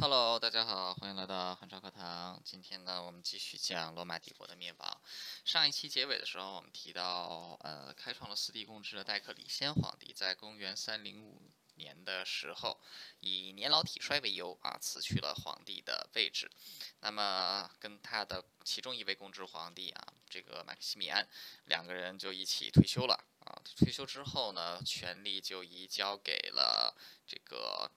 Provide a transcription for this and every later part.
Hello，大家好，欢迎来到汉朝课堂。今天呢，我们继续讲罗马帝国的灭亡。上一期结尾的时候，我们提到，呃，开创了四帝共治的戴克里先皇帝，在公元三零五年的时候，以年老体衰为由啊，辞去了皇帝的位置。那么，跟他的其中一位共治皇帝啊，这个马克西米安，两个人就一起退休了啊。退休之后呢，权力就移交给了这个。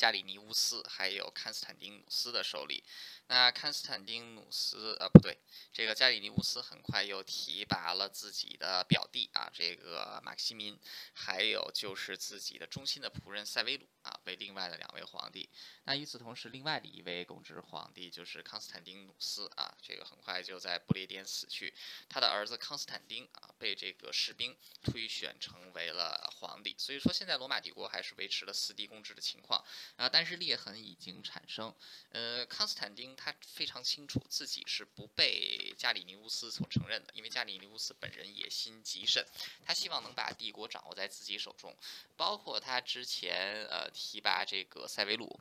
加里尼乌斯还有康斯坦丁斯的手里，那康斯坦丁努斯呃不对，这个加里尼乌斯很快又提拔了自己的表弟啊，这个马克西民，还有就是自己的忠心的仆人塞维鲁啊，为另外的两位皇帝。那与此同时，另外的一位共治皇帝就是康斯坦丁努斯啊，这个很快就在不列颠死去，他的儿子康斯坦丁啊，被这个士兵推选成为了皇帝。所以说，现在罗马帝国还是维持了四帝共治的情况。啊，但是裂痕已经产生。呃，康斯坦丁他非常清楚自己是不被加里尼乌斯所承认的，因为加里尼乌斯本人野心极甚，他希望能把帝国掌握在自己手中，包括他之前呃提拔这个塞维鲁。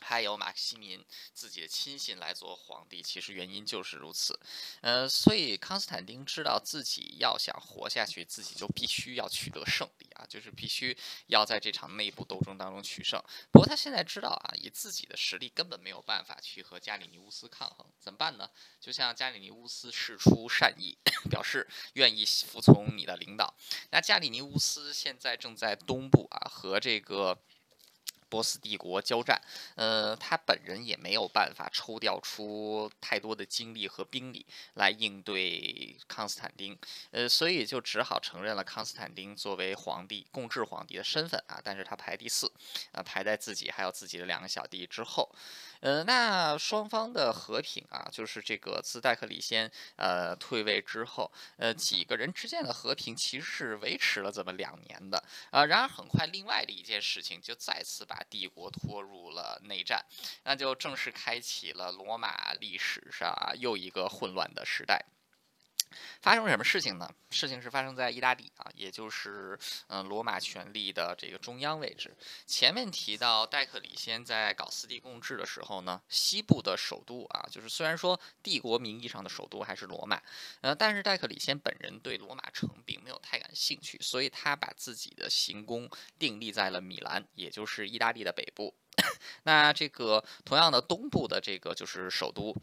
还有马克西民自己的亲信来做皇帝，其实原因就是如此。呃，所以康斯坦丁知道自己要想活下去，自己就必须要取得胜利啊，就是必须要在这场内部斗争当中取胜。不过他现在知道啊，以自己的实力根本没有办法去和加里尼乌斯抗衡，怎么办呢？就像加里尼乌斯示出善意，表示愿意服从你的领导。那加里尼乌斯现在正在东部啊，和这个。波斯帝国交战，呃，他本人也没有办法抽调出太多的精力和兵力来应对康斯坦丁，呃，所以就只好承认了康斯坦丁作为皇帝、共治皇帝的身份啊，但是他排第四，啊，排在自己还有自己的两个小弟之后。呃，那双方的和平啊，就是这个自戴克里先呃退位之后，呃几个人之间的和平其实是维持了这么两年的啊。然而很快，另外的一件事情就再次把帝国拖入了内战，那就正式开启了罗马历史上啊又一个混乱的时代。发生什么事情呢？事情是发生在意大利啊，也就是嗯罗马权力的这个中央位置。前面提到戴克里先在搞四帝共治的时候呢，西部的首都啊，就是虽然说帝国名义上的首都还是罗马，呃，但是戴克里先本人对罗马城并没有太感兴趣，所以他把自己的行宫定立在了米兰，也就是意大利的北部。那这个同样的东部的这个就是首都。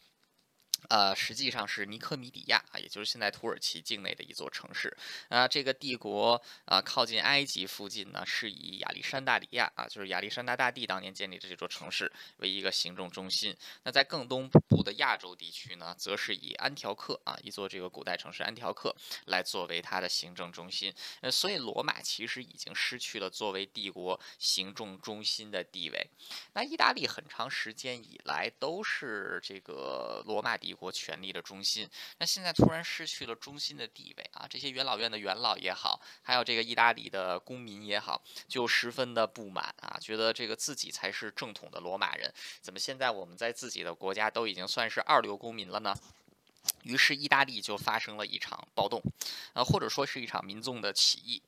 呃，实际上是尼科米底亚啊，也就是现在土耳其境内的一座城市。啊，这个帝国啊，靠近埃及附近呢，是以亚历山大里亚啊，就是亚历山大大帝当年建立的这座城市为一个行政中心。那在更东部的亚洲地区呢，则是以安条克啊，一座这个古代城市安条克来作为它的行政中心。呃，所以罗马其实已经失去了作为帝国行政中心的地位。那意大利很长时间以来都是这个罗马帝。国权力的中心，那现在突然失去了中心的地位啊！这些元老院的元老也好，还有这个意大利的公民也好，就十分的不满啊，觉得这个自己才是正统的罗马人，怎么现在我们在自己的国家都已经算是二流公民了呢？于是，意大利就发生了一场暴动，呃，或者说是一场民众的起义。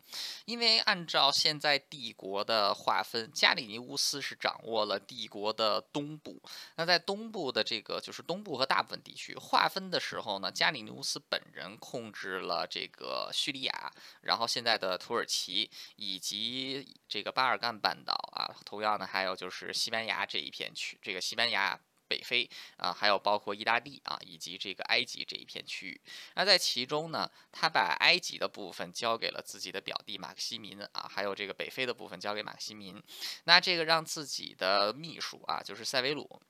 因为按照现在帝国的划分，加里尼乌斯是掌握了帝国的东部。那在东部的这个就是东部和大部分地区划分的时候呢，加里尼乌斯本人控制了这个叙利亚，然后现在的土耳其以及这个巴尔干半岛啊，同样呢还有就是西班牙这一片区，这个西班牙。北非啊，还有包括意大利啊，以及这个埃及这一片区域。那在其中呢，他把埃及的部分交给了自己的表弟马克西民啊，还有这个北非的部分交给马克西民。那这个让自己的秘书啊，就是塞维鲁。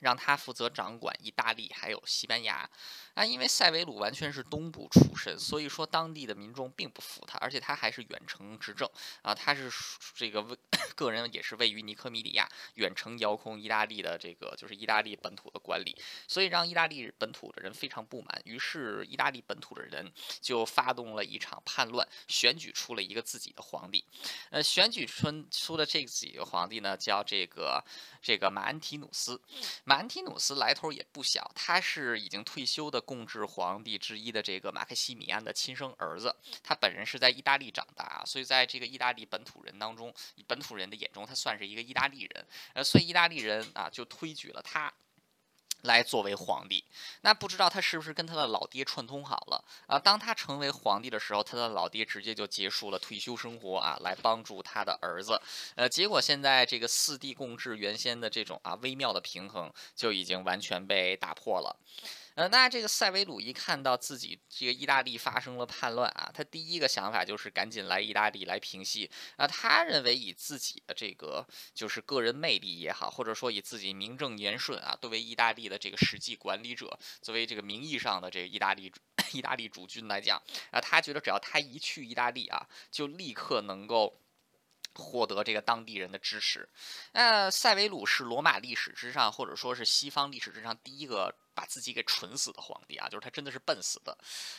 让他负责掌管意大利还有西班牙，啊，因为塞维鲁完全是东部出身，所以说当地的民众并不服他，而且他还是远程执政。啊，他是这个位 个人也是位于尼科米底亚，远程遥控意大利的这个就是意大利本土的管理，所以让意大利本土的人非常不满，于是意大利本土的人就发动了一场叛乱，选举出了一个自己的皇帝，呃，选举出出的这几个皇帝呢，叫这个这个马安提努斯。马恩提努斯来头也不小，他是已经退休的共治皇帝之一的这个马克西米安的亲生儿子，他本人是在意大利长大，所以在这个意大利本土人当中，本土人的眼中，他算是一个意大利人，呃，所以意大利人啊就推举了他。来作为皇帝，那不知道他是不是跟他的老爹串通好了啊？当他成为皇帝的时候，他的老爹直接就结束了退休生活啊，来帮助他的儿子。呃，结果现在这个四帝共治原先的这种啊微妙的平衡就已经完全被打破了。呃，那这个塞维鲁一看到自己这个意大利发生了叛乱啊，他第一个想法就是赶紧来意大利来平息啊。他认为以自己的这个就是个人魅力也好，或者说以自己名正言顺啊，作为意大利的这个实际管理者，作为这个名义上的这个意大利 意大利主君来讲啊，他觉得只要他一去意大利啊，就立刻能够获得这个当地人的支持。那塞维鲁是罗马历史之上，或者说是西方历史之上第一个。把自己给蠢死的皇帝啊，就是他真的是笨死的。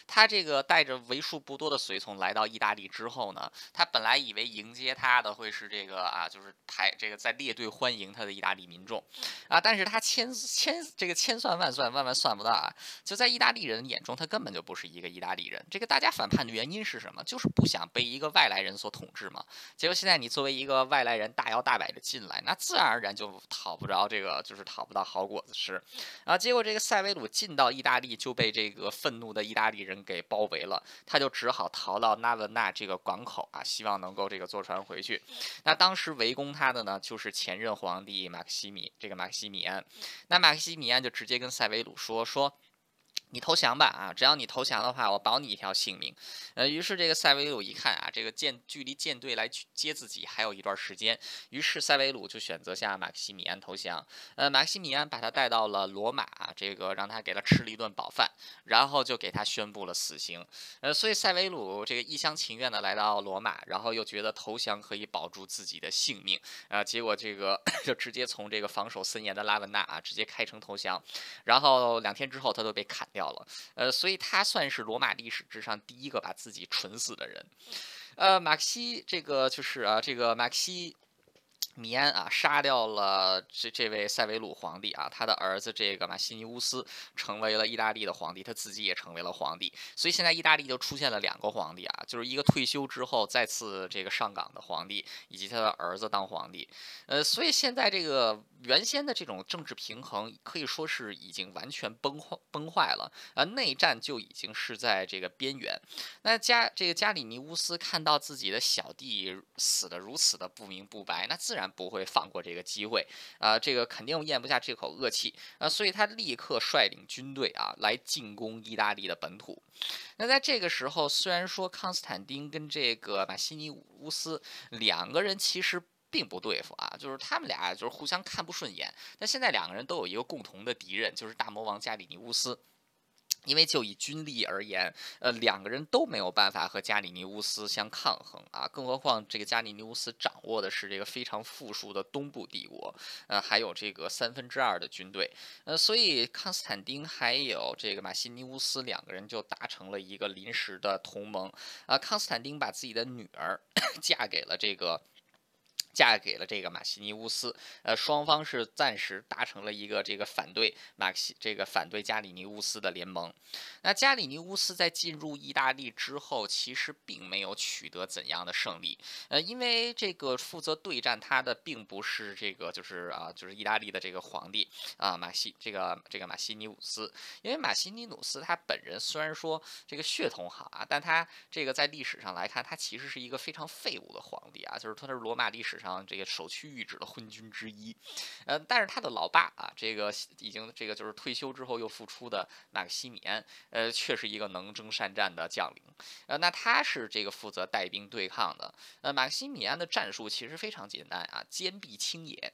他这个带着为数不多的随从来到意大利之后呢，他本来以为迎接他的会是这个啊，就是排这个在列队欢迎他的意大利民众啊，但是他千千这个千算万算万万算不到啊，就在意大利人眼中，他根本就不是一个意大利人。这个大家反叛的原因是什么？就是不想被一个外来人所统治嘛。结果现在你作为一个外来人大摇大摆的进来，那自然而然就讨不着这个，就是讨不到好果子吃啊。结果这个。塞维鲁进到意大利就被这个愤怒的意大利人给包围了，他就只好逃到纳文纳这个港口啊，希望能够这个坐船回去。那当时围攻他的呢，就是前任皇帝马克西米，这个马克西米安。那马克西米安就直接跟塞维鲁说说。你投降吧啊！只要你投降的话，我保你一条性命。呃，于是这个塞维鲁一看啊，这个舰距离舰队来接自己还有一段时间，于是塞维鲁就选择向马克西米安投降。呃，马克西米安把他带到了罗马，这个让他给他吃了一顿饱饭，然后就给他宣布了死刑。呃，所以塞维鲁这个一厢情愿的来到罗马，然后又觉得投降可以保住自己的性命啊，结果这个 就直接从这个防守森严的拉文纳啊，直接开城投降，然后两天之后他都被砍。掉了，呃，所以他算是罗马历史之上第一个把自己蠢死的人，呃，马克西这个就是啊，这个马克西。米安啊，杀掉了这这位塞维鲁皇帝啊，他的儿子这个马西尼乌斯成为了意大利的皇帝，他自己也成为了皇帝，所以现在意大利就出现了两个皇帝啊，就是一个退休之后再次这个上岗的皇帝，以及他的儿子当皇帝，呃，所以现在这个原先的这种政治平衡可以说是已经完全崩坏崩坏了啊，内战就已经是在这个边缘。那加这个加里尼乌斯看到自己的小弟死的如此的不明不白，那自然。不会放过这个机会啊！这个肯定咽不下这口恶气啊！所以他立刻率领军队啊来进攻意大利的本土。那在这个时候，虽然说康斯坦丁跟这个马西尼乌斯两个人其实并不对付啊，就是他们俩就是互相看不顺眼。但现在两个人都有一个共同的敌人，就是大魔王加里尼乌斯。因为就以军力而言，呃，两个人都没有办法和加里尼乌斯相抗衡啊，更何况这个加里尼乌斯掌握的是这个非常富庶的东部帝国，呃，还有这个三分之二的军队，呃，所以康斯坦丁还有这个马西尼乌斯两个人就达成了一个临时的同盟啊，康斯坦丁把自己的女儿 嫁给了这个。嫁给了这个马西尼乌斯，呃，双方是暂时达成了一个这个反对马西这个反对加里尼乌斯的联盟。那加里尼乌斯在进入意大利之后，其实并没有取得怎样的胜利，呃，因为这个负责对战他的并不是这个就是啊就是意大利的这个皇帝啊马西这个这个马西尼乌斯，因为马西尼努斯他本人虽然说这个血统好啊，但他这个在历史上来看，他其实是一个非常废物的皇帝啊，就是他是罗马历史上。啊，这个首屈一指的昏君之一，呃，但是他的老爸啊，这个已经这个就是退休之后又复出的马克西米安，呃，却是一个能征善战的将领，呃，那他是这个负责带兵对抗的，呃，马克西米安的战术其实非常简单啊，坚壁清野。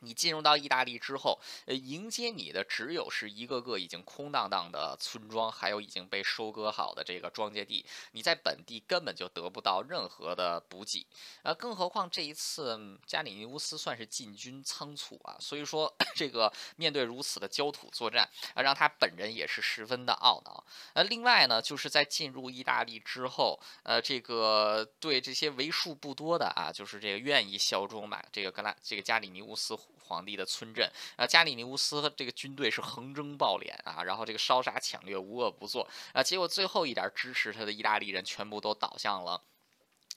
你进入到意大利之后，呃，迎接你的只有是一个个已经空荡荡的村庄，还有已经被收割好的这个庄稼地。你在本地根本就得不到任何的补给，呃，更何况这一次加里尼乌斯算是进军仓促啊，所以说 这个面对如此的焦土作战，啊，让他本人也是十分的懊恼。呃，另外呢，就是在进入意大利之后，呃，这个对这些为数不多的啊，就是这个愿意效忠马这个格拉这个加里尼乌斯。皇帝的村镇，啊，加里尼乌斯这个军队是横征暴敛啊，然后这个烧杀抢掠无恶不作啊，结果最后一点支持他的意大利人全部都倒向了。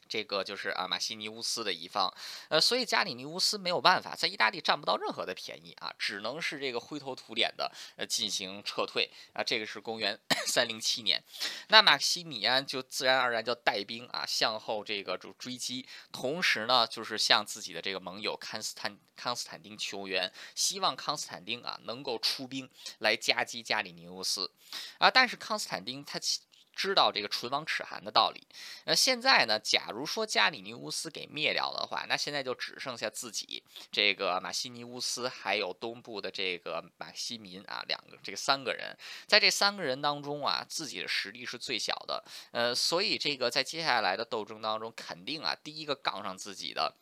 这个就是啊马西尼乌斯的一方，呃，所以加里尼乌斯没有办法在意大利占不到任何的便宜啊，只能是这个灰头土脸的呃进行撤退啊。这个是公元 三零七年，那马西米安就自然而然就带兵啊向后这个就追击，同时呢就是向自己的这个盟友康斯坦康斯坦丁求援，希望康斯坦丁啊能够出兵来夹击加里尼乌斯啊。但是康斯坦丁他其知道这个唇亡齿寒的道理，那现在呢？假如说加里尼乌斯给灭掉的话，那现在就只剩下自己这个马西尼乌斯，还有东部的这个马西民啊，两个这个三个人，在这三个人当中啊，自己的实力是最小的，呃，所以这个在接下来的斗争当中，肯定啊，第一个杠上自己的。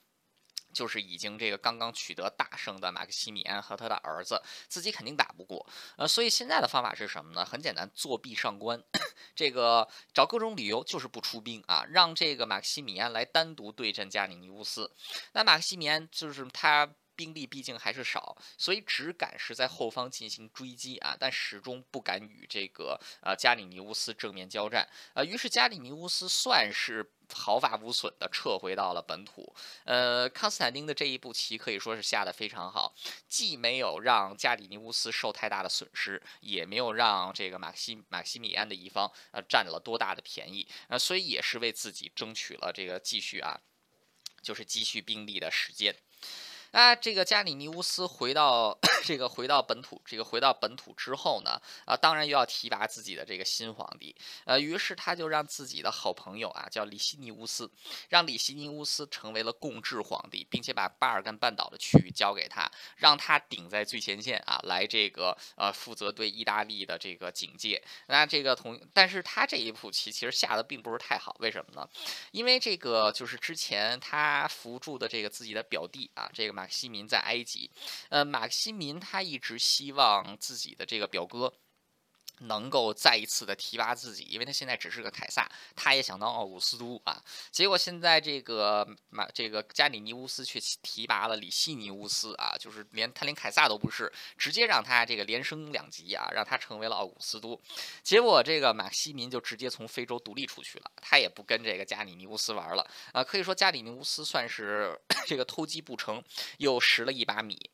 就是已经这个刚刚取得大胜的马克西米安和他的儿子，自己肯定打不过，呃，所以现在的方法是什么呢？很简单，作弊上官，这个找各种理由就是不出兵啊，让这个马克西米安来单独对阵加里尼乌斯。那马克西米安就是他。兵力毕竟还是少，所以只敢是在后方进行追击啊，但始终不敢与这个呃加里尼乌斯正面交战啊。于是加里尼乌斯算是毫发无损的撤回到了本土。呃，康斯坦丁的这一步棋可以说是下的非常好，既没有让加里尼乌斯受太大的损失，也没有让这个马克西马克西米安的一方呃占了多大的便宜啊，所以也是为自己争取了这个继续啊，就是积蓄兵力的时间。啊，这个加里尼乌斯回到这个回到本土，这个回到本土之后呢，啊，当然又要提拔自己的这个新皇帝，呃，于是他就让自己的好朋友啊，叫里西尼乌斯，让里西尼乌斯成为了共治皇帝，并且把巴尔干半岛的区域交给他，让他顶在最前线啊，来这个呃负责对意大利的这个警戒。那这个同，但是他这一步棋其实下的并不是太好，为什么呢？因为这个就是之前他扶助的这个自己的表弟啊，这个马克西民在埃及，呃，马克西民他一直希望自己的这个表哥。能够再一次的提拔自己，因为他现在只是个凯撒，他也想当奥古斯都啊。结果现在这个马这个加里尼乌斯却提拔了里西尼乌斯啊，就是连他连凯撒都不是，直接让他这个连升两级啊，让他成为了奥古斯都。结果这个马西民就直接从非洲独立出去了，他也不跟这个加里尼乌斯玩了啊。可以说加里尼乌斯算是 这个偷鸡不成，又拾了一把米。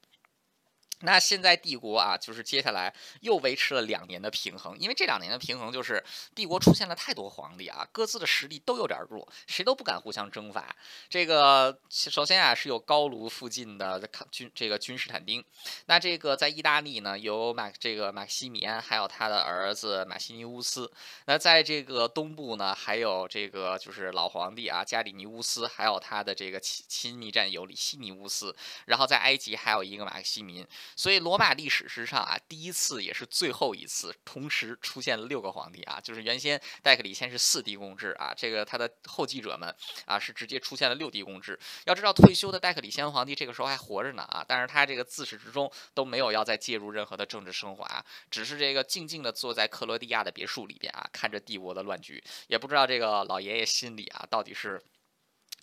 那现在帝国啊，就是接下来又维持了两年的平衡，因为这两年的平衡就是帝国出现了太多皇帝啊，各自的实力都有点弱，谁都不敢互相征伐。这个首先啊是有高卢附近的抗军这个君士坦丁，那这个在意大利呢有马这个马克西米安，还有他的儿子马西尼乌斯。那在这个东部呢还有这个就是老皇帝啊加里尼乌斯，还有他的这个亲亲密战友里西尼乌斯。然后在埃及还有一个马克西民。所以罗马历史之上啊，第一次也是最后一次，同时出现了六个皇帝啊，就是原先戴克里先是四帝共治啊，这个他的后继者们啊是直接出现了六帝共治。要知道退休的戴克里先皇帝这个时候还活着呢啊，但是他这个自始至终都没有要再介入任何的政治生活啊，只是这个静静的坐在克罗地亚的别墅里边啊，看着帝国的乱局，也不知道这个老爷爷心里啊到底是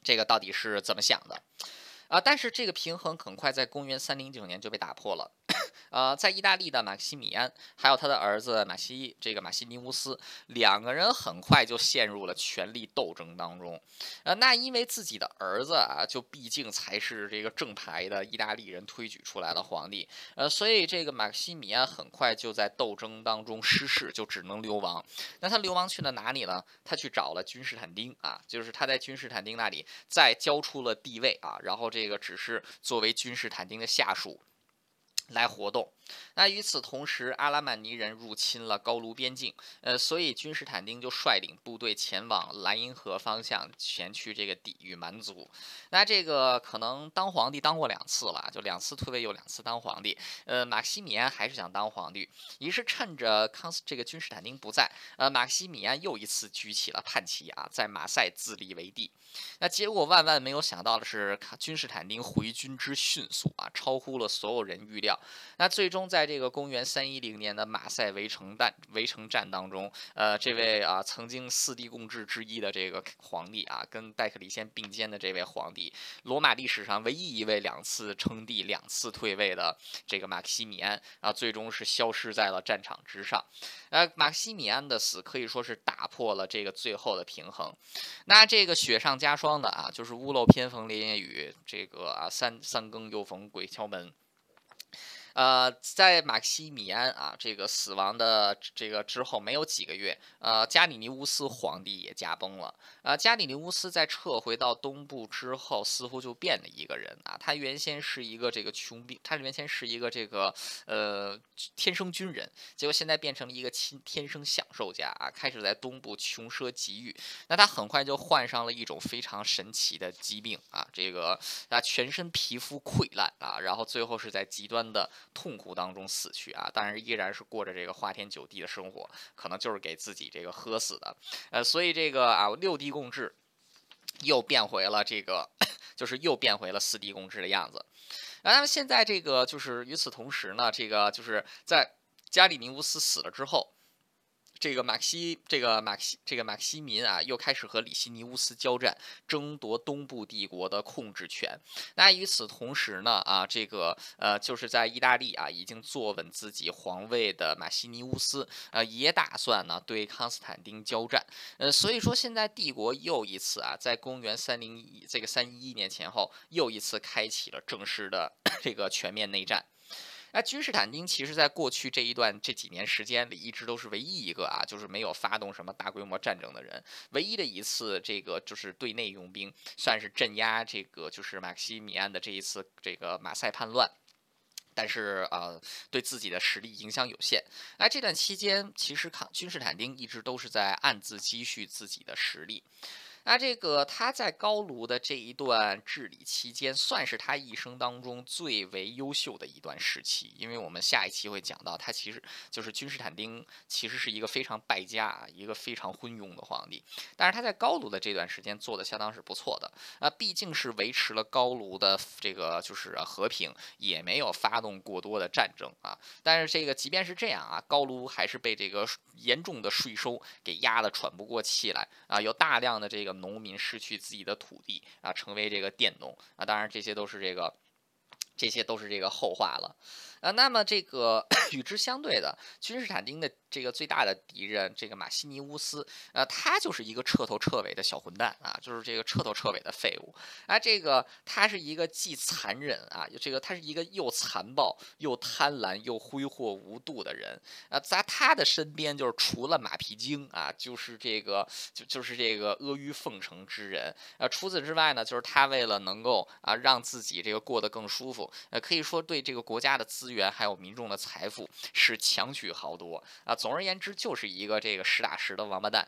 这个到底是怎么想的。啊，但是这个平衡很快在公元三零九年就被打破了。呃，在意大利的马克西米安还有他的儿子马西这个马西尼乌斯两个人很快就陷入了权力斗争当中。呃，那因为自己的儿子啊，就毕竟才是这个正牌的意大利人推举出来的皇帝，呃，所以这个马克西米安很快就在斗争当中失势，就只能流亡。那他流亡去了哪里呢？他去找了君士坦丁啊，就是他在君士坦丁那里再交出了地位啊，然后这个只是作为君士坦丁的下属。来活动。那与此同时，阿拉曼尼人入侵了高卢边境，呃，所以君士坦丁就率领部队前往莱茵河方向，前去这个抵御蛮族。那这个可能当皇帝当过两次了，就两次退位又两次当皇帝。呃，马克西米安还是想当皇帝，于是趁着康斯这个君士坦丁不在，呃，马克西米安又一次举起了叛旗啊，在马赛自立为帝。那结果万万没有想到的是，君士坦丁回军之迅速啊，超乎了所有人预料。那最终在这个公元三一零年的马赛围城战围城战当中，呃，这位啊曾经四帝共治之一的这个皇帝啊，跟戴克里先并肩的这位皇帝，罗马历史上唯一一位两次称帝、两次退位的这个马克西米安啊，最终是消失在了战场之上。呃，马克西米安的死可以说是打破了这个最后的平衡。那这个雪上加霜的啊，就是屋漏偏逢连夜雨，这个啊三三更又逢鬼敲门。呃，在马克西米安啊这个死亡的这个之后没有几个月，呃，加里尼乌斯皇帝也驾崩了。呃，加里尼乌斯在撤回到东部之后，似乎就变了一个人啊。他原先是一个这个穷兵，他原先是一个这个呃天生军人，结果现在变成了一个亲天生享受家啊，开始在东部穷奢极欲。那他很快就患上了一种非常神奇的疾病啊，这个啊全身皮肤溃烂啊，然后最后是在极端的。痛苦当中死去啊，但是依然是过着这个花天酒地的生活，可能就是给自己这个喝死的，呃，所以这个啊六帝共治又变回了这个，就是又变回了四帝共治的样子。那么现在这个就是与此同时呢，这个就是在加里宁乌斯死了之后。这个马克西，这个马克西，这个马克西民啊，又开始和里西尼乌斯交战，争夺东部帝国的控制权。那与此同时呢，啊，这个呃，就是在意大利啊，已经坐稳自己皇位的马西尼乌斯，呃，也打算呢对康斯坦丁交战。呃，所以说现在帝国又一次啊，在公元三零一这个三一一年前后，又一次开启了正式的 这个全面内战。那君士坦丁其实在过去这一段这几年时间里，一直都是唯一一个啊，就是没有发动什么大规模战争的人。唯一的一次这个就是对内用兵，算是镇压这个就是马克西米安的这一次这个马赛叛乱，但是啊，对自己的实力影响有限。那这段期间，其实康君士坦丁一直都是在暗自积蓄自己的实力。那这个他在高卢的这一段治理期间，算是他一生当中最为优秀的一段时期。因为我们下一期会讲到，他其实就是君士坦丁，其实是一个非常败家、一个非常昏庸的皇帝。但是他在高卢的这段时间做的相当是不错的啊，毕竟是维持了高卢的这个就是和平，也没有发动过多的战争啊。但是这个即便是这样啊，高卢还是被这个严重的税收给压得喘不过气来啊，有大量的这个。农民失去自己的土地啊，成为这个佃农啊，当然这些都是这个，这些都是这个后话了。啊，那么这个 与之相对的，君士坦丁的这个最大的敌人，这个马西尼乌斯，呃，他就是一个彻头彻尾的小混蛋啊，就是这个彻头彻尾的废物啊。这个他是一个既残忍啊，这个他是一个又残暴又贪婪又挥霍无度的人啊。在他的身边，就是除了马屁精啊，就是这个就就是这个阿谀奉承之人啊。除此之外呢，就是他为了能够啊让自己这个过得更舒服，呃，可以说对这个国家的资源。源还有民众的财富是强取豪夺啊！总而言之，就是一个这个实打实的王八蛋。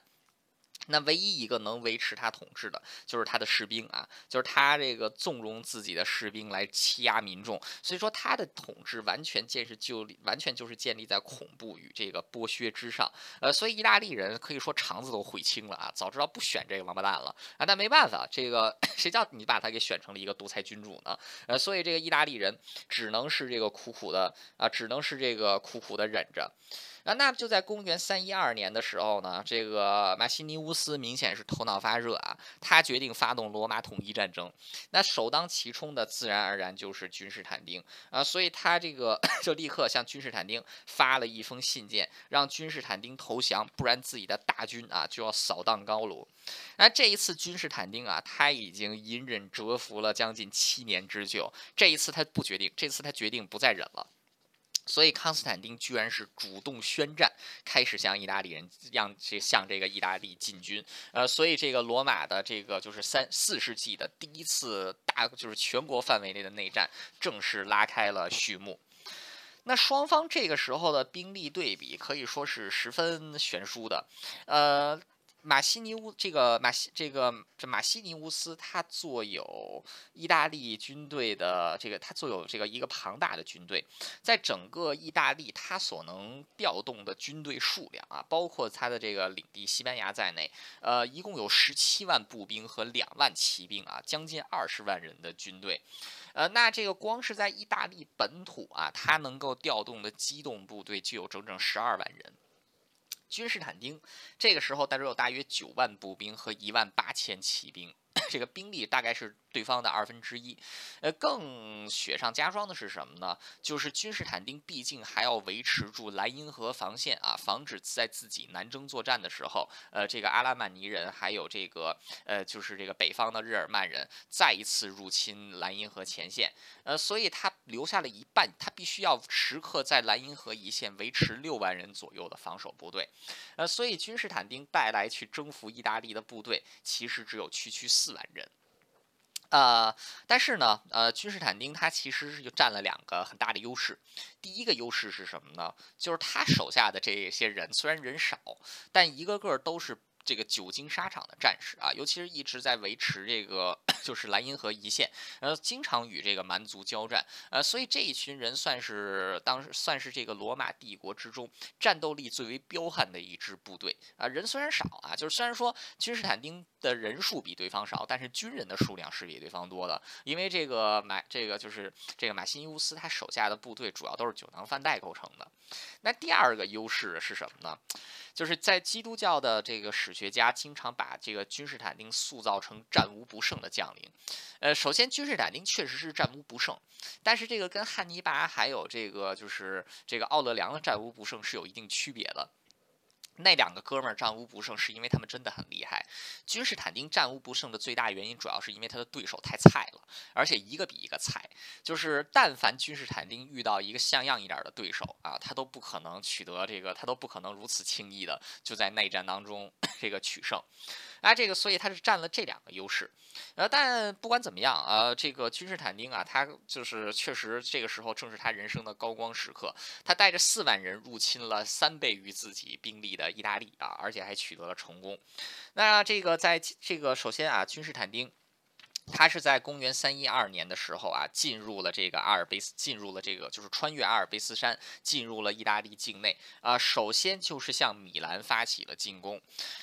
那唯一一个能维持他统治的，就是他的士兵啊，就是他这个纵容自己的士兵来欺压民众，所以说他的统治完全建是就完全就是建立在恐怖与这个剥削之上，呃，所以意大利人可以说肠子都悔青了啊，早知道不选这个王八蛋了啊，但没办法，这个 谁叫你把他给选成了一个独裁君主呢？呃，所以这个意大利人只能是这个苦苦的啊，只能是这个苦苦的忍着。啊，那就在公元三一二年的时候呢，这个马西尼乌斯明显是头脑发热啊，他决定发动罗马统一战争。那首当其冲的自然而然就是君士坦丁啊，所以他这个 就立刻向君士坦丁发了一封信件，让君士坦丁投降，不然自己的大军啊就要扫荡高卢。那这一次君士坦丁啊，他已经隐忍蛰伏了将近七年之久，这一次他不决定，这次他决定不再忍了。所以康斯坦丁居然是主动宣战，开始向意大利人让这向这个意大利进军。呃，所以这个罗马的这个就是三四世纪的第一次大就是全国范围内的内战正式拉开了序幕。那双方这个时候的兵力对比可以说是十分悬殊的。呃，马西尼乌这个马西这个这马西尼乌斯，他坐有意大利军队的这个，他坐有这个一个庞大的军队，在整个意大利，他所能调动的军队数量啊，包括他的这个领地西班牙在内，呃，一共有十七万步兵和两万骑兵啊，将近二十万人的军队，呃，那这个光是在意大利本土啊，他能够调动的机动部队就有整整十二万人。君士坦丁这个时候，带着有大约九万步兵和一万八千骑兵，这个兵力大概是。对方的二分之一，呃，更雪上加霜的是什么呢？就是君士坦丁毕竟还要维持住莱茵河防线啊，防止在自己南征作战的时候，呃，这个阿拉曼尼人还有这个呃，就是这个北方的日耳曼人再一次入侵莱茵河前线，呃，所以他留下了一半，他必须要时刻在莱茵河一线维持六万人左右的防守部队，呃，所以君士坦丁带来去征服意大利的部队其实只有区区四万人。呃，但是呢，呃，君士坦丁他其实是占了两个很大的优势。第一个优势是什么呢？就是他手下的这些人虽然人少，但一个个都是。这个久经沙场的战士啊，尤其是一直在维持这个 就是莱茵河一线，呃，经常与这个蛮族交战，呃，所以这一群人算是当时算是这个罗马帝国之中战斗力最为彪悍的一支部队啊。人虽然少啊，就是虽然说君士坦丁的人数比对方少，但是军人的数量是比对方多的，因为这个马这个就是这个马西尼乌斯他手下的部队主要都是酒囊饭袋构成的。那第二个优势是什么呢？就是在基督教的这个史学家经常把这个君士坦丁塑造成战无不胜的将领，呃，首先君士坦丁确实是战无不胜，但是这个跟汉尼拔还有这个就是这个奥勒良的战无不胜是有一定区别的。那两个哥们儿战无不胜，是因为他们真的很厉害。君士坦丁战无不胜的最大原因，主要是因为他的对手太菜了，而且一个比一个菜。就是但凡君士坦丁遇到一个像样一点的对手啊，他都不可能取得这个，他都不可能如此轻易的就在内战当中 这个取胜。啊，这个所以他是占了这两个优势，呃，但不管怎么样，呃，这个君士坦丁啊，他就是确实这个时候正是他人生的高光时刻，他带着四万人入侵了三倍于自己兵力的意大利啊，而且还取得了成功。那这个在这个首先啊，君士坦丁。他是在公元三一二年的时候啊，进入了这个阿尔卑斯，进入了这个就是穿越阿尔卑斯山，进入了意大利境内啊。首先就是向米兰发起了进攻。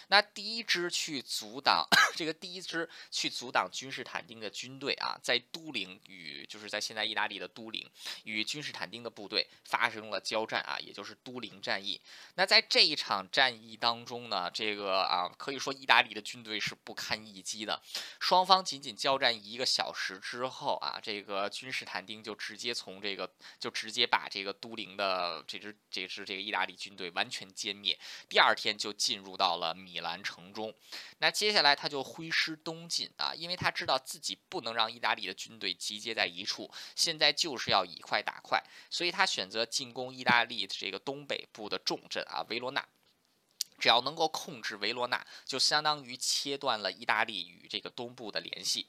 那第一支去阻挡 这个第一支去阻挡君士坦丁的军队啊，在都灵与就是在现在意大利的都灵与君士坦丁的部队发生了交战啊，也就是都灵战役。那在这一场战役当中呢，这个啊可以说意大利的军队是不堪一击的，双方仅仅交。交战一个小时之后啊，这个君士坦丁就直接从这个就直接把这个都灵的这支这支这个意大利军队完全歼灭。第二天就进入到了米兰城中。那接下来他就挥师东进啊，因为他知道自己不能让意大利的军队集结在一处，现在就是要以快打快，所以他选择进攻意大利这个东北部的重镇啊维罗纳。只要能够控制维罗纳，就相当于切断了意大利与这个东部的联系。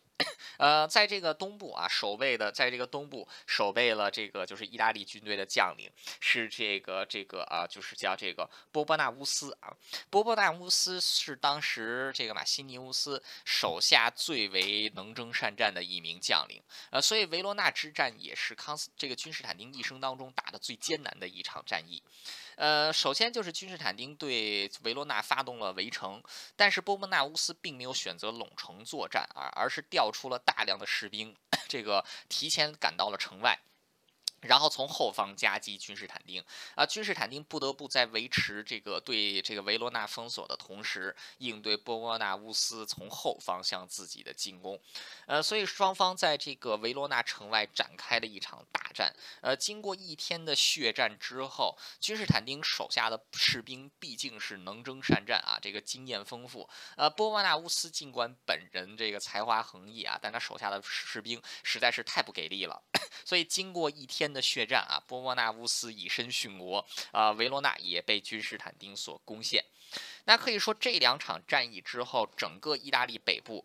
呃，在这个东部啊，守卫的，在这个东部守备了这个就是意大利军队的将领是这个这个啊，就是叫这个波波纳乌斯啊。波波纳乌斯是当时这个马西尼乌斯手下最为能征善战的一名将领。呃，所以维罗纳之战也是康斯这个君士坦丁一生当中打的最艰难的一场战役。呃，首先就是君士坦丁对维罗纳发动了围城，但是波波纳乌斯并没有选择拢城作战啊，而是调出了大量的士兵，这个提前赶到了城外。然后从后方夹击君士坦丁啊，君士坦丁不得不在维持这个对这个维罗纳封锁的同时，应对波波纳乌斯从后方向自己的进攻。呃，所以双方在这个维罗纳城外展开了一场大战。呃，经过一天的血战之后，君士坦丁手下的士兵毕竟是能征善战啊，这个经验丰富。呃，波莫纳乌斯尽管本人这个才华横溢啊，但他手下的士兵实在是太不给力了。所以经过一天。的血战啊，波莫纳乌斯以身殉国啊，维罗纳也被君士坦丁所攻陷。那可以说，这两场战役之后，整个意大利北部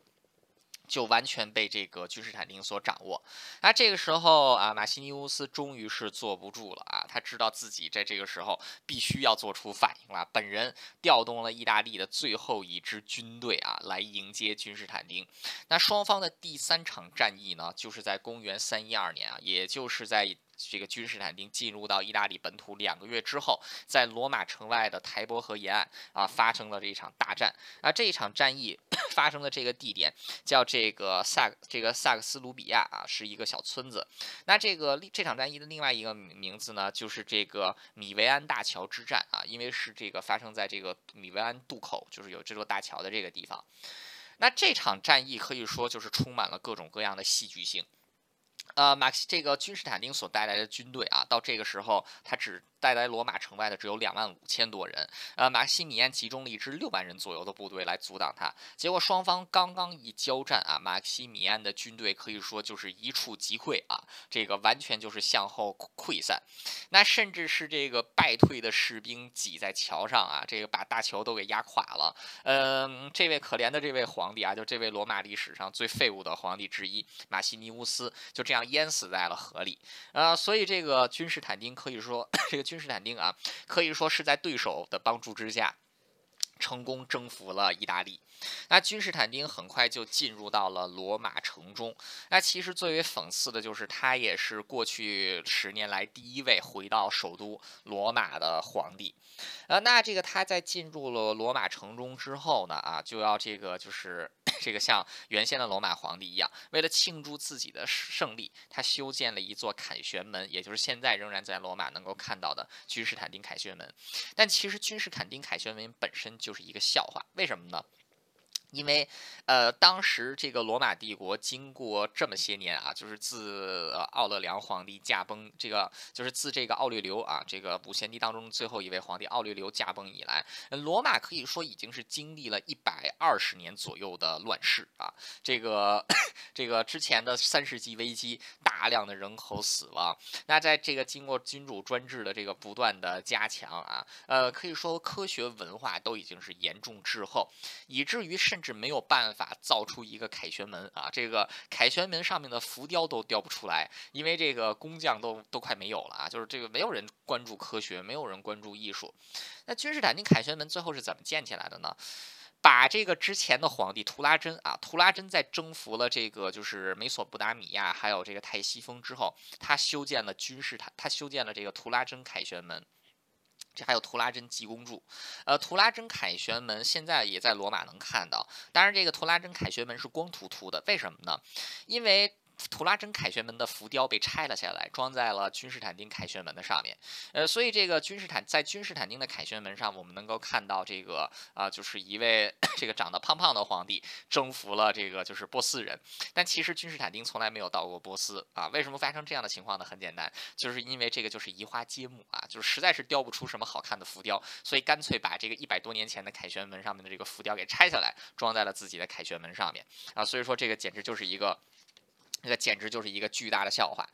就完全被这个君士坦丁所掌握。那这个时候啊，马西尼乌斯终于是坐不住了啊，他知道自己在这个时候必须要做出反应了。本人调动了意大利的最后一支军队啊，来迎接君士坦丁。那双方的第三场战役呢，就是在公元三一二年啊，也就是在。这个君士坦丁进入到意大利本土两个月之后，在罗马城外的台伯河沿岸啊，发生了这一场大战。啊，这一场战役 发生的这个地点叫这个萨这个萨克斯卢比亚啊，是一个小村子。那这个这场战役的另外一个名字呢，就是这个米维安大桥之战啊，因为是这个发生在这个米维安渡口，就是有这座大桥的这个地方。那这场战役可以说就是充满了各种各样的戏剧性。呃，马克西这个君士坦丁所带来的军队啊，到这个时候他只。带来罗马城外的只有两万五千多人，呃，马克西米安集中了一支六万人左右的部队来阻挡他。结果双方刚刚一交战啊，马克西米安的军队可以说就是一触即溃啊，这个完全就是向后溃散。那甚至是这个败退的士兵挤在桥上啊，这个把大桥都给压垮了。嗯，这位可怜的这位皇帝啊，就这位罗马历史上最废物的皇帝之一马西尼乌斯，就这样淹死在了河里。呃，所以这个君士坦丁可以说这个。君士坦丁啊，可以说是在对手的帮助之下，成功征服了意大利。那君士坦丁很快就进入到了罗马城中。那其实最为讽刺的就是，他也是过去十年来第一位回到首都罗马的皇帝。呃，那这个他在进入了罗马城中之后呢，啊，就要这个就是。这个像原先的罗马皇帝一样，为了庆祝自己的胜利，他修建了一座凯旋门，也就是现在仍然在罗马能够看到的君士坦丁凯旋门。但其实君士坦丁凯旋门本身就是一个笑话，为什么呢？因为，呃，当时这个罗马帝国经过这么些年啊，就是自奥勒良皇帝驾崩，这个就是自这个奥略留啊，这个五贤帝当中最后一位皇帝奥略留驾崩以来，罗马可以说已经是经历了一百二十年左右的乱世啊。这个 这个之前的三世纪危机，大量的人口死亡，那在这个经过君主专制的这个不断的加强啊，呃，可以说科学文化都已经是严重滞后，以至于甚。甚至没有办法造出一个凯旋门啊！这个凯旋门上面的浮雕都雕不出来，因为这个工匠都都快没有了啊！就是这个没有人关注科学，没有人关注艺术。那君士坦丁凯旋门最后是怎么建起来的呢？把这个之前的皇帝图拉真啊，图拉真在征服了这个就是美索不达米亚还有这个泰西风之后，他修建了君士坦，他修建了这个图拉真凯旋门。这还有图拉真济公柱，呃，图拉真凯旋门现在也在罗马能看到，当然这个图拉真凯旋门是光秃秃的，为什么呢？因为。图拉真凯旋门的浮雕被拆了下来，装在了君士坦丁凯旋门的上面。呃，所以这个君士坦在君士坦丁的凯旋门上，我们能够看到这个啊，就是一位 这个长得胖胖的皇帝征服了这个就是波斯人。但其实君士坦丁从来没有到过波斯啊。为什么发生这样的情况呢？很简单，就是因为这个就是移花接木啊，就是实在是雕不出什么好看的浮雕，所以干脆把这个一百多年前的凯旋门上面的这个浮雕给拆下来，装在了自己的凯旋门上面啊。所以说这个简直就是一个。那个简直就是一个巨大的笑话。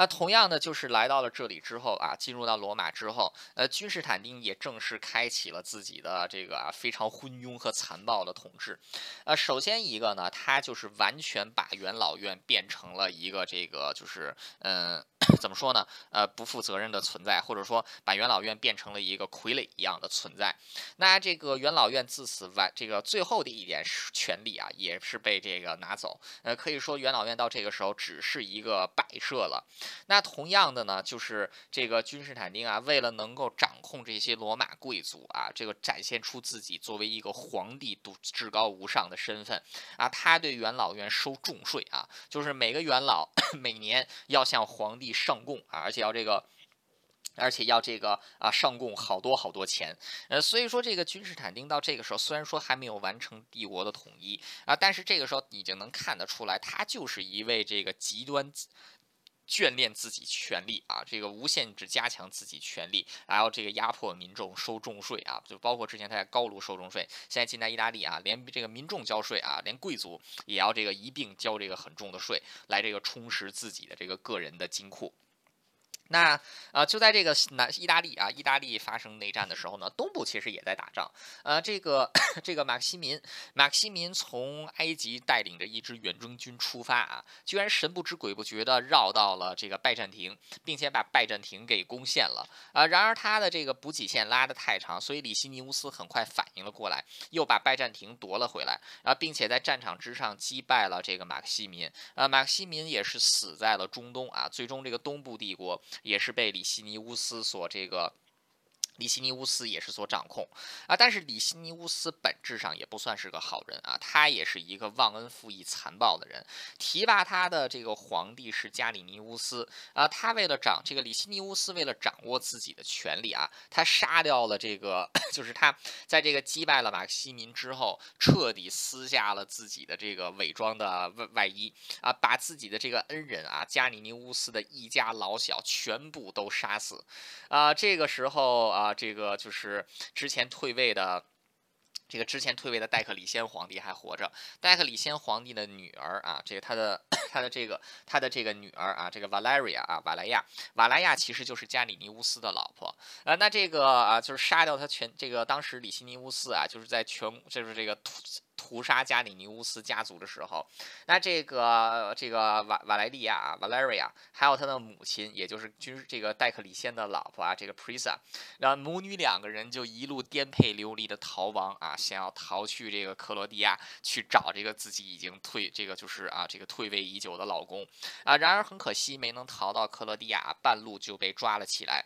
那同样的，就是来到了这里之后啊，进入到罗马之后，呃，君士坦丁也正式开启了自己的这个啊非常昏庸和残暴的统治。呃，首先一个呢，他就是完全把元老院变成了一个这个就是嗯，怎么说呢？呃，不负责任的存在，或者说把元老院变成了一个傀儡一样的存在。那这个元老院自此完，这个最后的一点权利啊，也是被这个拿走。呃，可以说元老院到这个时候只是一个摆设了。那同样的呢，就是这个君士坦丁啊，为了能够掌控这些罗马贵族啊，这个展现出自己作为一个皇帝都至高无上的身份啊，他对元老院收重税啊，就是每个元老 每年要向皇帝上贡啊，而且要这个，而且要这个啊上贡好多好多钱。呃，所以说这个君士坦丁到这个时候，虽然说还没有完成帝国的统一啊，但是这个时候已经能看得出来，他就是一位这个极端。眷恋自己权力啊，这个无限制加强自己权力，然后这个压迫民众收重税啊，就包括之前他在高卢收重税，现在近代意大利啊，连这个民众交税啊，连贵族也要这个一并交这个很重的税，来这个充实自己的这个个人的金库。那啊，就在这个南意大利啊，意大利发生内战的时候呢，东部其实也在打仗。呃，这个这个马克西民，马克西民从埃及带领着一支远征军出发啊，居然神不知鬼不觉的绕到了这个拜占庭，并且把拜占庭给攻陷了。啊，然而他的这个补给线拉得太长，所以里希尼乌斯很快反应了过来，又把拜占庭夺了回来啊，并且在战场之上击败了这个马克西民。啊，马克西民也是死在了中东啊，最终这个东部帝国。也是被里希尼乌斯所这个。里希尼乌斯也是所掌控啊，但是里希尼乌斯本质上也不算是个好人啊，他也是一个忘恩负义、残暴的人。提拔他的这个皇帝是加里尼乌斯啊，他为了掌这个里希尼乌斯为了掌握自己的权力啊，他杀掉了这个，就是他在这个击败了马克西民之后，彻底撕下了自己的这个伪装的外外衣啊，把自己的这个恩人啊加里尼乌斯的一家老小全部都杀死啊，这个时候啊。这个就是之前退位的，这个之前退位的戴克里先皇帝还活着。戴克里先皇帝的女儿啊，这个他的他的这个他的这个女儿啊，这个 Valeria 啊，瓦莱亚，瓦莱亚其实就是加里尼乌斯的老婆啊。那这个啊，就是杀掉他全这个当时里希尼乌斯啊，就是在全就是这个土。屠杀加里尼乌斯家族的时候，那这个这个瓦瓦莱利亚 （Valeria） 还有他的母亲，也就是君这个戴克里先的老婆啊，这个 Prisa，然后母女两个人就一路颠沛流离的逃亡啊，想要逃去这个克罗地亚去找这个自己已经退这个就是啊这个退位已久的老公啊，然而很可惜没能逃到克罗地亚，半路就被抓了起来。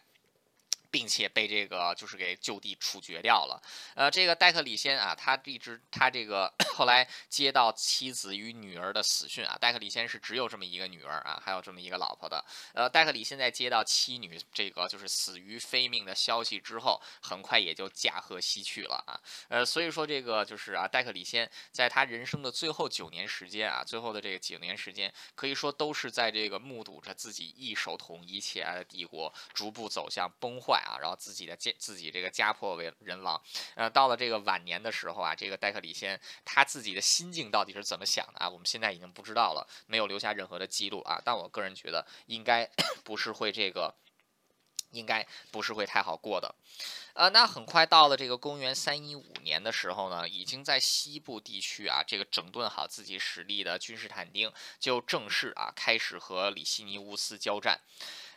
并且被这个就是给就地处决掉了。呃，这个戴克里先啊，他一直他这个后来接到妻子与女儿的死讯啊，戴克里先是只有这么一个女儿啊，还有这么一个老婆的。呃，戴克里现在接到妻女这个就是死于非命的消息之后，很快也就驾鹤西去了啊。呃，所以说这个就是啊，戴克里先在他人生的最后九年时间啊，最后的这个九年时间，可以说都是在这个目睹着自己一手统一起来的帝国逐步走向崩坏。啊，然后自己的家自己这个家破为人亡，呃，到了这个晚年的时候啊，这个戴克里先他自己的心境到底是怎么想的啊？我们现在已经不知道了，没有留下任何的记录啊。但我个人觉得应该 不是会这个，应该不是会太好过的。呃，那很快到了这个公元三一五年的时候呢，已经在西部地区啊，这个整顿好自己实力的君士坦丁就正式啊开始和里希尼乌斯交战。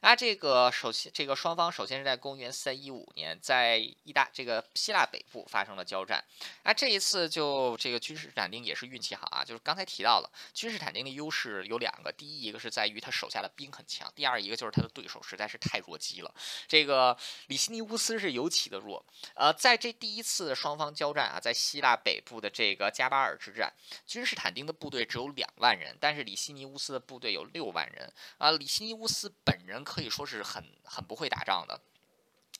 啊，这个首先，这个双方首先是在公元三一五年，在意大这个希腊北部发生了交战。啊，这一次就这个君士坦丁也是运气好啊，就是刚才提到了君士坦丁的优势有两个，第一一个是在于他手下的兵很强，第二一个就是他的对手实在是太弱鸡了。这个里希尼乌斯是尤其的弱。呃，在这第一次双方交战啊，在希腊北部的这个加巴尔之战，君士坦丁的部队只有两万人，但是里希尼乌斯的部队有六万人。啊，里希尼乌斯本人。可以说是很很不会打仗的。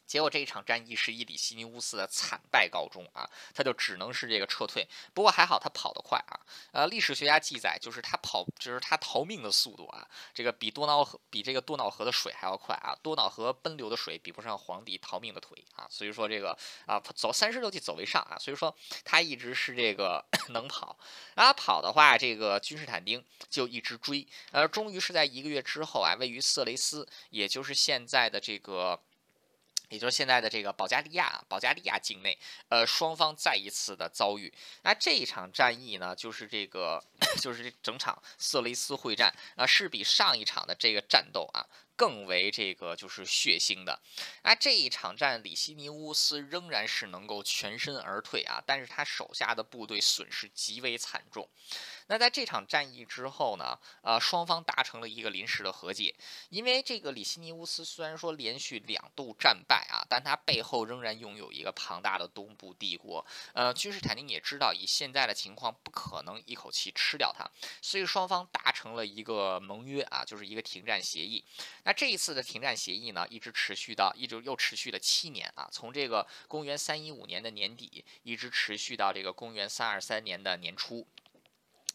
结果这一场战役是以里希尼乌斯的惨败告终啊，他就只能是这个撤退。不过还好他跑得快啊，呃，历史学家记载就是他跑，就是他逃命的速度啊，这个比多瑙河比这个多瑙河的水还要快啊，多瑙河奔流的水比不上皇帝逃命的腿啊，所以说这个啊走三十六计走为上啊，所以说他一直是这个 能跑啊，跑的话这个君士坦丁就一直追，呃，终于是在一个月之后啊，位于色雷斯，也就是现在的这个。也就是现在的这个保加利亚，保加利亚境内，呃，双方再一次的遭遇。那这一场战役呢，就是这个，就是这整场色雷斯会战啊，是比上一场的这个战斗啊。更为这个就是血腥的，啊，这一场战，里希尼乌斯仍然是能够全身而退啊，但是他手下的部队损失极为惨重。那在这场战役之后呢，呃，双方达成了一个临时的和解，因为这个里希尼乌斯虽然说连续两度战败啊，但他背后仍然拥有一个庞大的东部帝国，呃，君士坦丁也知道以现在的情况不可能一口气吃掉他，所以双方达成了一个盟约啊，就是一个停战协议。那这一次的停战协议呢，一直持续到一直又持续了七年啊，从这个公元三一五年的年底，一直持续到这个公元三二三年的年初。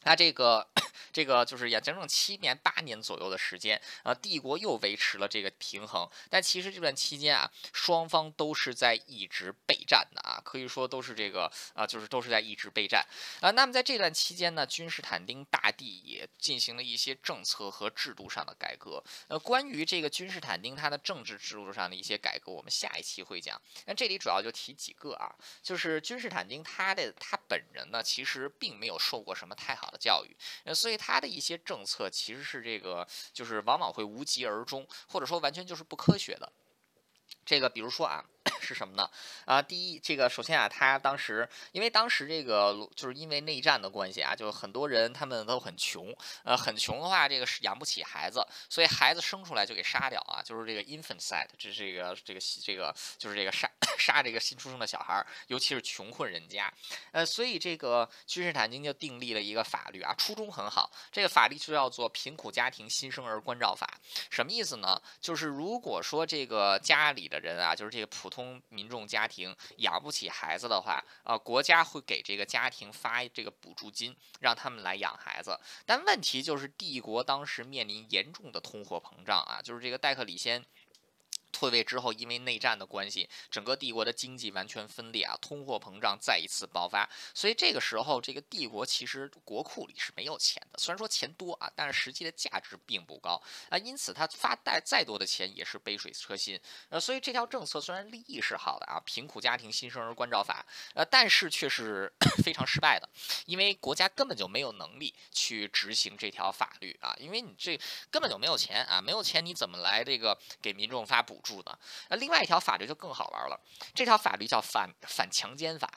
那这个。这个就是也整整七年八年左右的时间啊，帝国又维持了这个平衡。但其实这段期间啊，双方都是在一直备战的啊，可以说都是这个啊，就是都是在一直备战啊。那么在这段期间呢，君士坦丁大帝也进行了一些政策和制度上的改革。呃，关于这个君士坦丁他的政治制度上的一些改革，我们下一期会讲。那这里主要就提几个啊，就是君士坦丁他的他本人呢，其实并没有受过什么太好教育，所以。他的一些政策其实是这个，就是往往会无疾而终，或者说完全就是不科学的。这个比如说啊。是什么呢？啊，第一，这个首先啊，他当时因为当时这个就是因为内战的关系啊，就很多人他们都很穷，呃，很穷的话，这个是养不起孩子，所以孩子生出来就给杀掉啊，就是这个 infanticide，这是这个这个这个就是这个杀 杀这个新出生的小孩，尤其是穷困人家，呃，所以这个君士坦丁就订立了一个法律啊，初衷很好，这个法律就叫做贫苦家庭新生儿关照法，什么意思呢？就是如果说这个家里的人啊，就是这个普通。民众家庭养不起孩子的话，呃，国家会给这个家庭发这个补助金，让他们来养孩子。但问题就是，帝国当时面临严重的通货膨胀啊，就是这个戴克里先。退位之后，因为内战的关系，整个帝国的经济完全分裂啊，通货膨胀再一次爆发。所以这个时候，这个帝国其实国库里是没有钱的。虽然说钱多啊，但是实际的价值并不高啊，因此他发贷再多的钱也是杯水车薪。呃，所以这条政策虽然利益是好的啊，贫苦家庭新生儿关照法，呃，但是却是 非常失败的，因为国家根本就没有能力去执行这条法律啊，因为你这根本就没有钱啊，没有钱你怎么来这个给民众发补？住的，那另外一条法律就更好玩了，这条法律叫反反强奸法。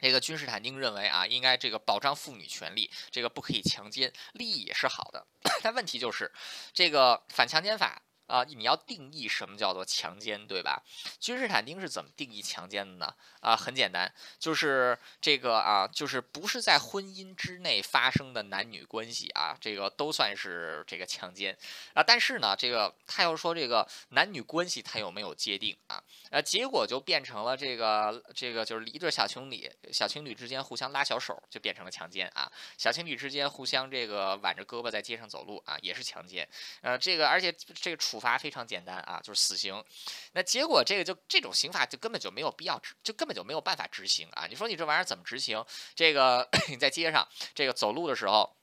这个君士坦丁认为啊，应该这个保障妇女权利，这个不可以强奸，利益也是好的。但问题就是，这个反强奸法。啊，你要定义什么叫做强奸，对吧？君士坦丁是怎么定义强奸的呢？啊，很简单，就是这个啊，就是不是在婚姻之内发生的男女关系啊，这个都算是这个强奸啊。但是呢，这个他要说这个男女关系他有没有界定啊？呃，结果就变成了这个这个就是一对小情侣，小情侣之间互相拉小手就变成了强奸啊。小情侣之间互相这个挽着胳膊在街上走路啊，也是强奸。呃，这个而且这个处。处罚非常简单啊，就是死刑。那结果这个就这种刑法就根本就没有必要，就根本就没有办法执行啊！你说你这玩意儿怎么执行？这个 你在街上这个走路的时候。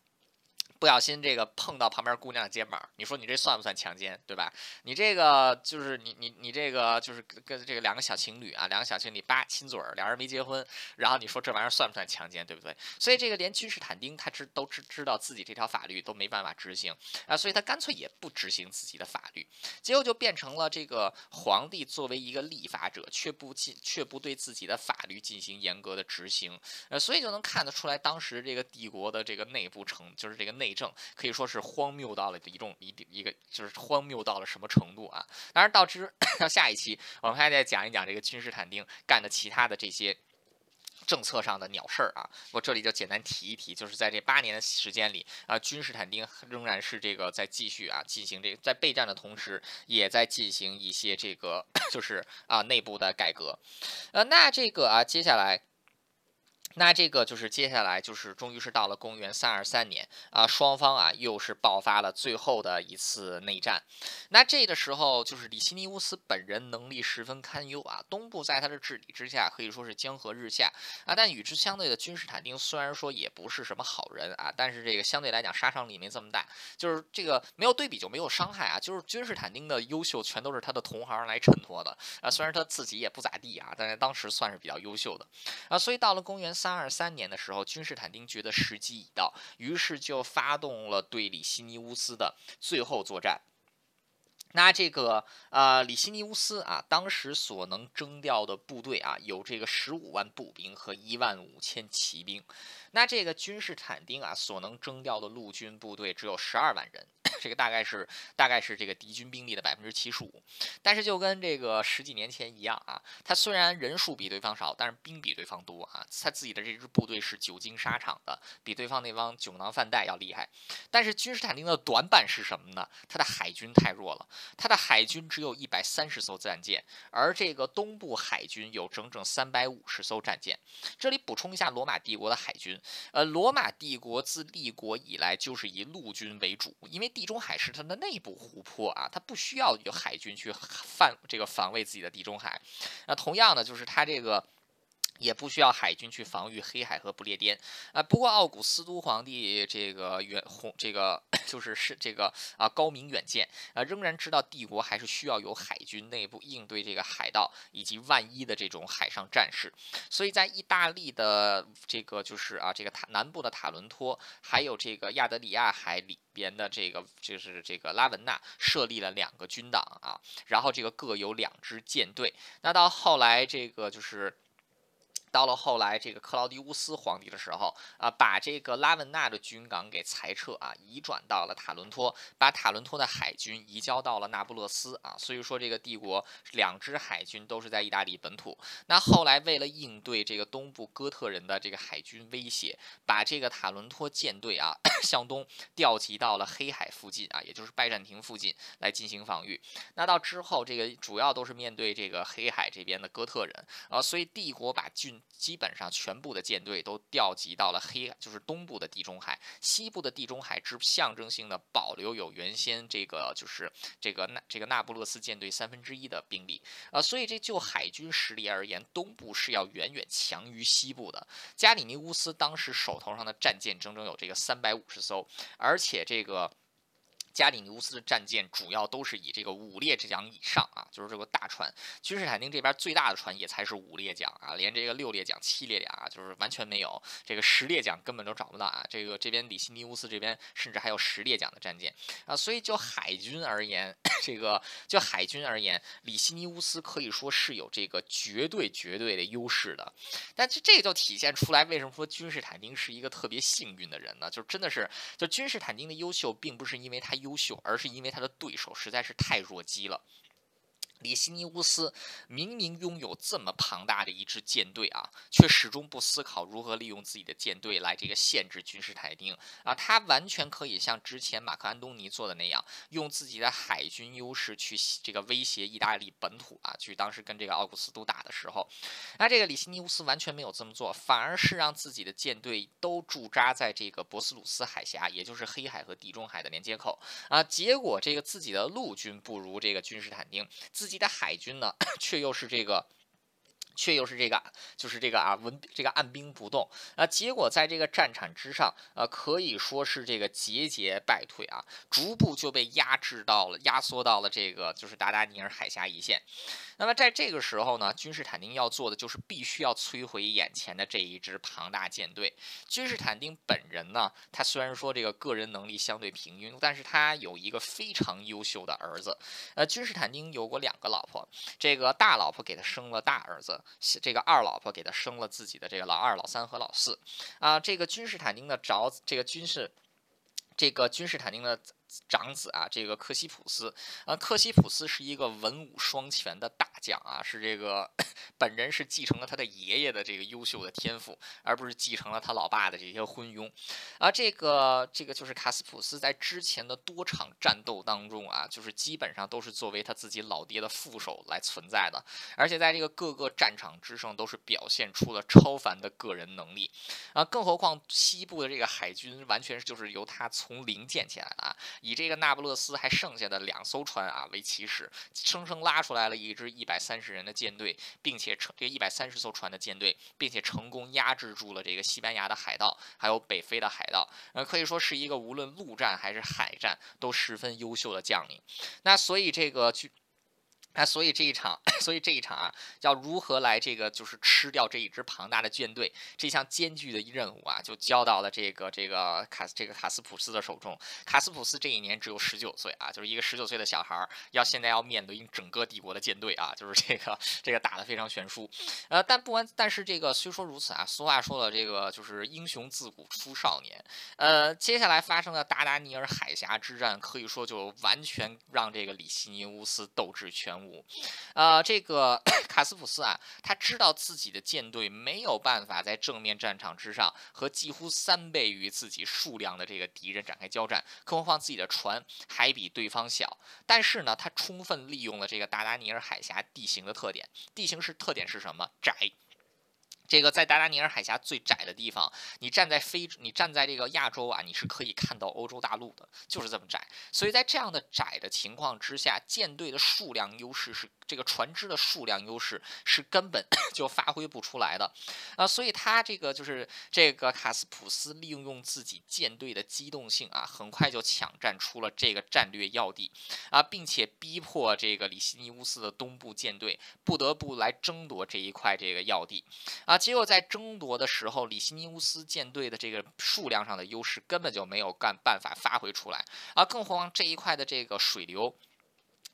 不小心这个碰到旁边姑娘的肩膀，你说你这算不算强奸，对吧？你这个就是你你你这个就是跟这个两个小情侣啊，两个小情侣吧亲嘴儿，俩人没结婚，然后你说这玩意儿算不算强奸，对不对？所以这个连君士坦丁他知都知知道自己这条法律都没办法执行啊，所以他干脆也不执行自己的法律，结果就变成了这个皇帝作为一个立法者，却不进却不对自己的法律进行严格的执行，呃，所以就能看得出来当时这个帝国的这个内部成就是这个内。政可以说是荒谬到了一种一定一个就是荒谬到了什么程度啊？当然，到之到下一期，我们还得讲一讲这个君士坦丁干的其他的这些政策上的鸟事儿啊。我这里就简单提一提，就是在这八年的时间里啊，君士坦丁仍然是这个在继续啊进行这个在备战的同时，也在进行一些这个 就是啊内部的改革。呃，那这个啊接下来。那这个就是接下来就是终于是到了公元三二三年啊，双方啊又是爆发了最后的一次内战。那这个时候就是李西尼乌斯本人能力十分堪忧啊，东部在他的治理之下可以说是江河日下啊。但与之相对的君士坦丁虽然说也不是什么好人啊，但是这个相对来讲杀伤力没这么大，就是这个没有对比就没有伤害啊。就是君士坦丁的优秀全都是他的同行来衬托的啊，虽然他自己也不咋地啊，但是当时算是比较优秀的啊。所以到了公元。三二三年的时候，君士坦丁觉得时机已到，于是就发动了对里希尼乌斯的最后作战。那这个呃，里西尼乌斯啊，当时所能征调的部队啊，有这个十五万步兵和一万五千骑兵。那这个君士坦丁啊，所能征调的陆军部队只有十二万人。这个大概是大概是这个敌军兵力的百分之七十五，但是就跟这个十几年前一样啊，他虽然人数比对方少，但是兵比对方多啊，他自己的这支部队是久经沙场的，比对方那帮酒囊饭袋要厉害。但是君士坦丁的短板是什么呢？他的海军太弱了他的海军只有一百三十艘战舰，而这个东部海军有整整三百五十艘战舰。这里补充一下罗马帝国的海军，呃，罗马帝国自立国以来就是以陆军为主，因为地中海是它的内部湖泊啊，它不需要有海军去防这个防卫自己的地中海。那同样的，就是它这个。也不需要海军去防御黑海和不列颠啊。不过奥古斯都皇帝这个远宏，这个 就是是这个啊高明远见啊，仍然知道帝国还是需要有海军内部应对这个海盗以及万一的这种海上战事。所以在意大利的这个就是啊这个塔南部的塔伦托，还有这个亚得里亚海里边的这个就是这个拉文纳设立了两个军党啊，然后这个各有两支舰队。那到后来这个就是。到了后来，这个克劳迪乌斯皇帝的时候啊，把这个拉文纳的军港给裁撤啊，移转到了塔伦托，把塔伦托的海军移交到了那不勒斯啊。所以说，这个帝国两支海军都是在意大利本土。那后来为了应对这个东部哥特人的这个海军威胁，把这个塔伦托舰队啊 向东调集到了黑海附近啊，也就是拜占庭附近来进行防御。那到之后，这个主要都是面对这个黑海这边的哥特人啊，所以帝国把军基本上全部的舰队都调集到了黑，就是东部的地中海，西部的地中海只象征性的保留有原先这个就是这个那这个那不勒斯舰队三分之一的兵力啊，所以这就海军实力而言，东部是要远远强于西部的。加里尼乌斯当时手头上的战舰整整有这个三百五十艘，而且这个。加里尼乌斯的战舰主要都是以这个五列桨以上啊，就是这个大船。君士坦丁这边最大的船也才是五列桨啊，连这个六列桨、七列桨啊，就是完全没有。这个十列桨根本都找不到啊。这个这边里西尼乌斯这边甚至还有十列桨的战舰啊，所以就海军而言，这个就海军而言，里西尼乌斯可以说是有这个绝对绝对的优势的。但这这就体现出来，为什么说君士坦丁是一个特别幸运的人呢？就真的是，就君士坦丁的优秀，并不是因为他。优秀，而是因为他的对手实在是太弱鸡了。里希尼乌斯明明拥有这么庞大的一支舰队啊，却始终不思考如何利用自己的舰队来这个限制君士坦丁啊。他完全可以像之前马克安东尼做的那样，用自己的海军优势去这个威胁意大利本土啊。去当时跟这个奥古斯都打的时候，那这个里希尼乌斯完全没有这么做，反而是让自己的舰队都驻扎在这个博斯鲁斯海峡，也就是黑海和地中海的连接口啊。结果这个自己的陆军不如这个君士坦丁，自己。的海军呢，却又是这个。却又是这个，就是这个啊，文这个按兵不动啊，结果在这个战场之上，呃，可以说是这个节节败退啊，逐步就被压制到了，压缩到了这个就是达达尼尔海峡一线。那么在这个时候呢，君士坦丁要做的就是必须要摧毁眼前的这一支庞大舰队。君士坦丁本人呢，他虽然说这个个人能力相对平庸，但是他有一个非常优秀的儿子。呃，君士坦丁有过两个老婆，这个大老婆给他生了大儿子。这个二老婆给他生了自己的这个老二、老三和老四，啊，这个君士坦丁的着，这个君士，这个君士坦丁的。长子啊，这个克西普斯啊，克西普斯是一个文武双全的大将啊，是这个本人是继承了他的爷爷的这个优秀的天赋，而不是继承了他老爸的这些昏庸啊。这个这个就是卡斯普斯在之前的多场战斗当中啊，就是基本上都是作为他自己老爹的副手来存在的，而且在这个各个战场之上都是表现出了超凡的个人能力啊。更何况西部的这个海军完全就是由他从零建起来的啊。以这个那不勒斯还剩下的两艘船啊为起始，生生拉出来了一支一百三十人的舰队，并且成这一百三十艘船的舰队，并且成功压制住了这个西班牙的海盗，还有北非的海盗，呃，可以说是一个无论陆战还是海战都十分优秀的将领。那所以这个去。那所以这一场，所以这一场啊，要如何来这个就是吃掉这一支庞大的舰队，这项艰巨的任务啊，就交到了这个这个卡这个卡斯普斯的手中。卡斯普斯这一年只有十九岁啊，就是一个十九岁的小孩儿，要现在要面对整个帝国的舰队啊，就是这个这个打得非常悬殊。呃，但不完，但是这个虽说如此啊，俗话说了，这个就是英雄自古出少年。呃，接下来发生的达达尼尔海峡之战，可以说就完全让这个里西尼乌斯斗志全无。五。呃，这个 卡斯普斯啊，他知道自己的舰队没有办法在正面战场之上和几乎三倍于自己数量的这个敌人展开交战，更何况自己的船还比对方小。但是呢，他充分利用了这个达达尼尔海峡地形的特点，地形是特点是什么？窄。这个在达达尼尔海峡最窄的地方，你站在非，你站在这个亚洲啊，你是可以看到欧洲大陆的，就是这么窄。所以在这样的窄的情况之下，舰队的数量优势是这个船只的数量优势是根本 就发挥不出来的啊。所以他这个就是这个卡斯普斯利用用自己舰队的机动性啊，很快就抢占出了这个战略要地啊，并且逼迫这个里希尼乌斯的东部舰队不得不来争夺这一块这个要地啊。结果在争夺的时候，里希尼乌斯舰队的这个数量上的优势根本就没有干办法发挥出来而，更何况这一块的这个水流。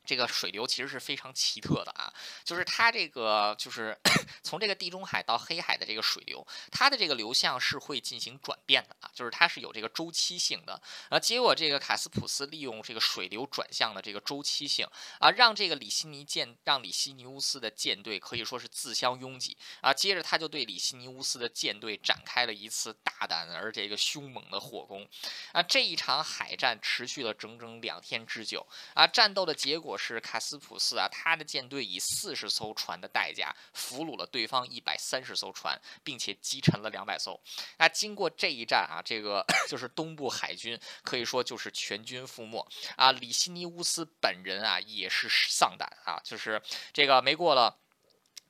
这个水流其实是非常奇特的啊，就是它这个就是 从这个地中海到黑海的这个水流，它的这个流向是会进行转变的啊，就是它是有这个周期性的啊。结果这个卡斯普斯利用这个水流转向的这个周期性啊，让这个里希尼舰让里希尼乌斯的舰队可以说是自相拥挤啊。接着他就对里希尼乌斯的舰队展开了一次大胆而这个凶猛的火攻啊。这一场海战持续了整整两天之久啊，战斗的结果果。是卡斯普斯啊，他的舰队以四十艘船的代价俘虏了对方一百三十艘船，并且击沉了两百艘。那经过这一战啊，这个 就是东部海军可以说就是全军覆没啊。里希尼乌斯本人啊也是丧胆啊，就是这个没过了。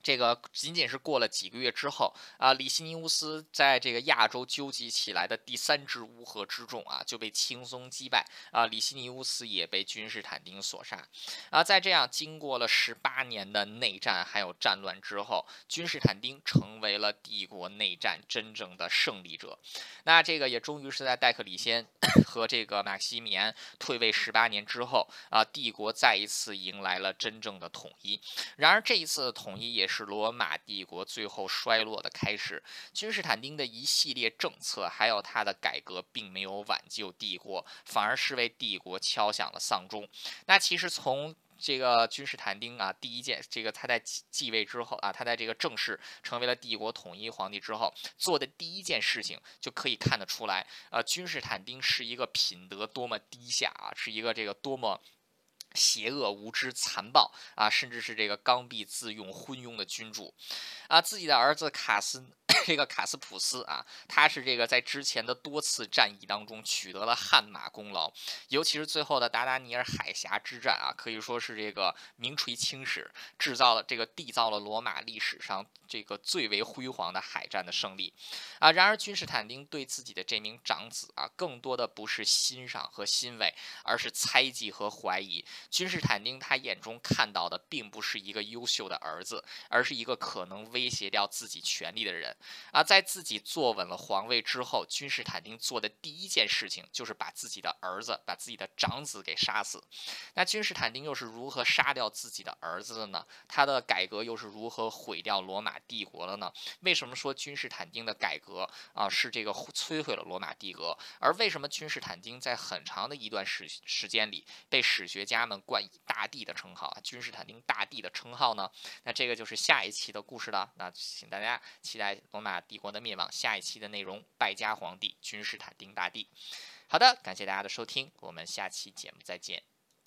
这个仅仅是过了几个月之后啊，里希尼乌斯在这个亚洲纠集起来的第三支乌合之众啊，就被轻松击败啊，里希尼乌斯也被君士坦丁所杀啊。在这样经过了十八年的内战还有战乱之后，君士坦丁成为了帝国内战真正的胜利者。那这个也终于是在戴克里先和这个马克西米安退位十八年之后啊，帝国再一次迎来了真正的统一。然而这一次的统一也。是罗马帝国最后衰落的开始。君士坦丁的一系列政策，还有他的改革，并没有挽救帝国，反而是为帝国敲响了丧钟。那其实从这个君士坦丁啊，第一件，这个他在继位之后啊，他在这个正式成为了帝国统一皇帝之后做的第一件事情，就可以看得出来，呃，君士坦丁是一个品德多么低下啊，是一个这个多么。邪恶、无知、残暴啊，甚至是这个刚愎自用、昏庸的君主啊，自己的儿子卡斯。这个卡斯普斯啊，他是这个在之前的多次战役当中取得了汗马功劳，尤其是最后的达达尼尔海峡之战啊，可以说是这个名垂青史，制造了这个缔造了罗马历史上这个最为辉煌的海战的胜利啊。然而，君士坦丁对自己的这名长子啊，更多的不是欣赏和欣慰，而是猜忌和怀疑。君士坦丁他眼中看到的并不是一个优秀的儿子，而是一个可能威胁掉自己权力的人。啊，在自己坐稳了皇位之后，君士坦丁做的第一件事情就是把自己的儿子，把自己的长子给杀死。那君士坦丁又是如何杀掉自己的儿子的呢？他的改革又是如何毁掉罗马帝国的呢？为什么说君士坦丁的改革啊是这个摧毁了罗马帝国？而为什么君士坦丁在很长的一段时时间里被史学家们冠以大帝的称号啊？君士坦丁大帝的称号呢？那这个就是下一期的故事了。那请大家期待罗马帝国的灭亡，下一期的内容，败家皇帝君士坦丁大帝。好的，感谢大家的收听，我们下期节目再见。